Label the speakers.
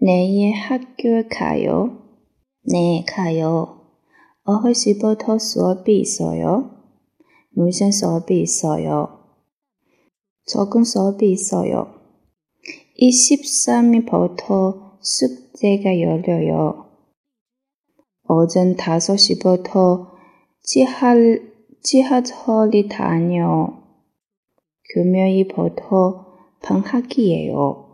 Speaker 1: 내일 학교 가요? 네, 가요. 어느 시부터 수업이 있어요? 무슨 수업이 있어요? 적은 수업이 있어요. 23일부터 숙제가 열려요. 오전 5시부터 지하, 지하철이 다녀. 금요일부터 방학이에요.